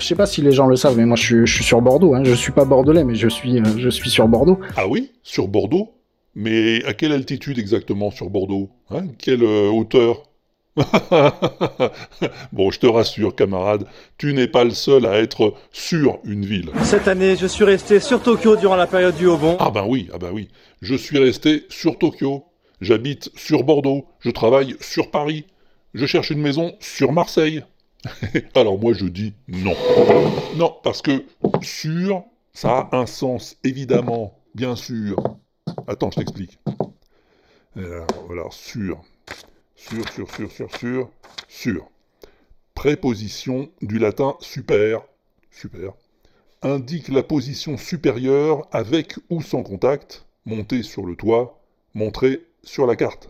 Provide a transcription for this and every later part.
sais pas si les gens le savent, mais moi je suis, je suis sur Bordeaux. Hein. Je suis pas bordelais, mais je suis, euh, je suis sur Bordeaux. Ah oui? Sur Bordeaux? Mais à quelle altitude exactement sur Bordeaux hein? Quelle euh, hauteur? Bon, je te rassure, camarade, tu n'es pas le seul à être sur une ville. Cette année, je suis resté sur Tokyo durant la période du Obon. Ah ben oui, ah ben oui. Je suis resté sur Tokyo. J'habite sur Bordeaux. Je travaille sur Paris. Je cherche une maison sur Marseille. Alors moi je dis non. Non, parce que sur, ça a un sens, évidemment, bien sûr. Attends, je t'explique. Alors, voilà, sur. Sur, sur, sur, sur, sur, sur. Préposition du latin super, super, indique la position supérieure avec ou sans contact, montée sur le toit, montrée sur la carte.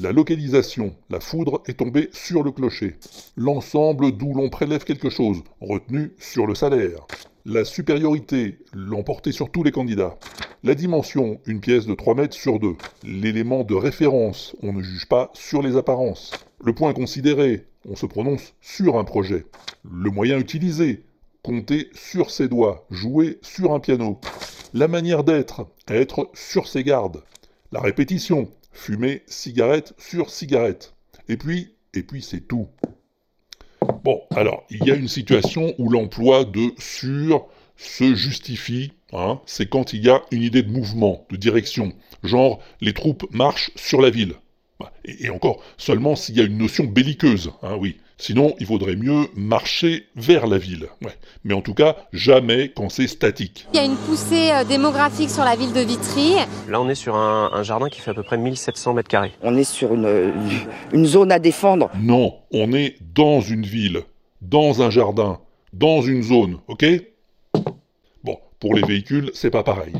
La localisation, la foudre est tombée sur le clocher. L'ensemble d'où l'on prélève quelque chose, retenu sur le salaire. La supériorité, l'emporter sur tous les candidats. La dimension, une pièce de 3 mètres sur 2. L'élément de référence, on ne juge pas sur les apparences. Le point considéré, on se prononce sur un projet. Le moyen utilisé, compter sur ses doigts, jouer sur un piano. La manière d'être, être sur ses gardes. La répétition, fumer cigarette sur cigarette. Et puis, et puis c'est tout. Bon, alors, il y a une situation où l'emploi de sur se justifie, hein, c'est quand il y a une idée de mouvement, de direction, genre les troupes marchent sur la ville. Et, encore, seulement s'il y a une notion belliqueuse, hein, oui. Sinon, il vaudrait mieux marcher vers la ville. Ouais. Mais en tout cas, jamais quand c'est statique. Il y a une poussée euh, démographique sur la ville de Vitry. Là, on est sur un, un jardin qui fait à peu près 1700 mètres carrés. On est sur une, une zone à défendre. Non, on est dans une ville, dans un jardin, dans une zone, ok? Bon, pour les véhicules, c'est pas pareil.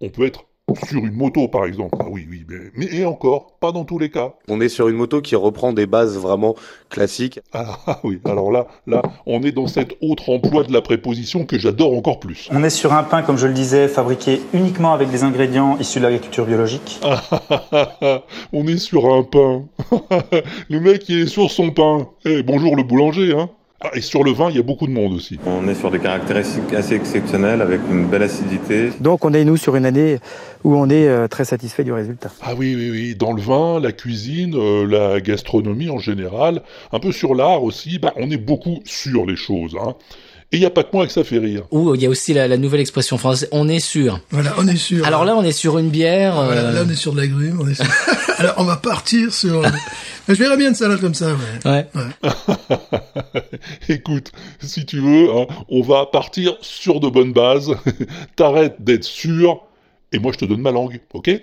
On peut être sur une moto, par exemple. Ah oui, oui, mais, mais et encore, pas dans tous les cas. On est sur une moto qui reprend des bases vraiment classiques. Ah, ah oui, alors là, là, on est dans cet autre emploi de la préposition que j'adore encore plus. On est sur un pain, comme je le disais, fabriqué uniquement avec des ingrédients issus de l'agriculture biologique. Ah, on est sur un pain. le mec, il est sur son pain. Eh, bonjour le boulanger, hein. Ah, et sur le vin, il y a beaucoup de monde aussi. On est sur des caractéristiques assez exceptionnelles avec une belle acidité. Donc on est nous sur une année où on est euh, très satisfait du résultat. Ah oui, oui, oui. Dans le vin, la cuisine, euh, la gastronomie en général, un peu sur l'art aussi, bah, on est beaucoup sur les choses. Hein. Et il n'y a pas que moi que ça fait rire. Ou il y a aussi la, la, nouvelle expression française, on est sûr. Voilà, on est sûr. Alors là, on est sur une bière. Voilà, euh, là, on est sur de la grume. On est sur... Alors, on va partir sur... Je verrais bien une salade comme ça, ouais. Ouais. ouais. Écoute, si tu veux, hein, on va partir sur de bonnes bases. T'arrêtes d'être sûr, et moi je te donne ma langue, ok?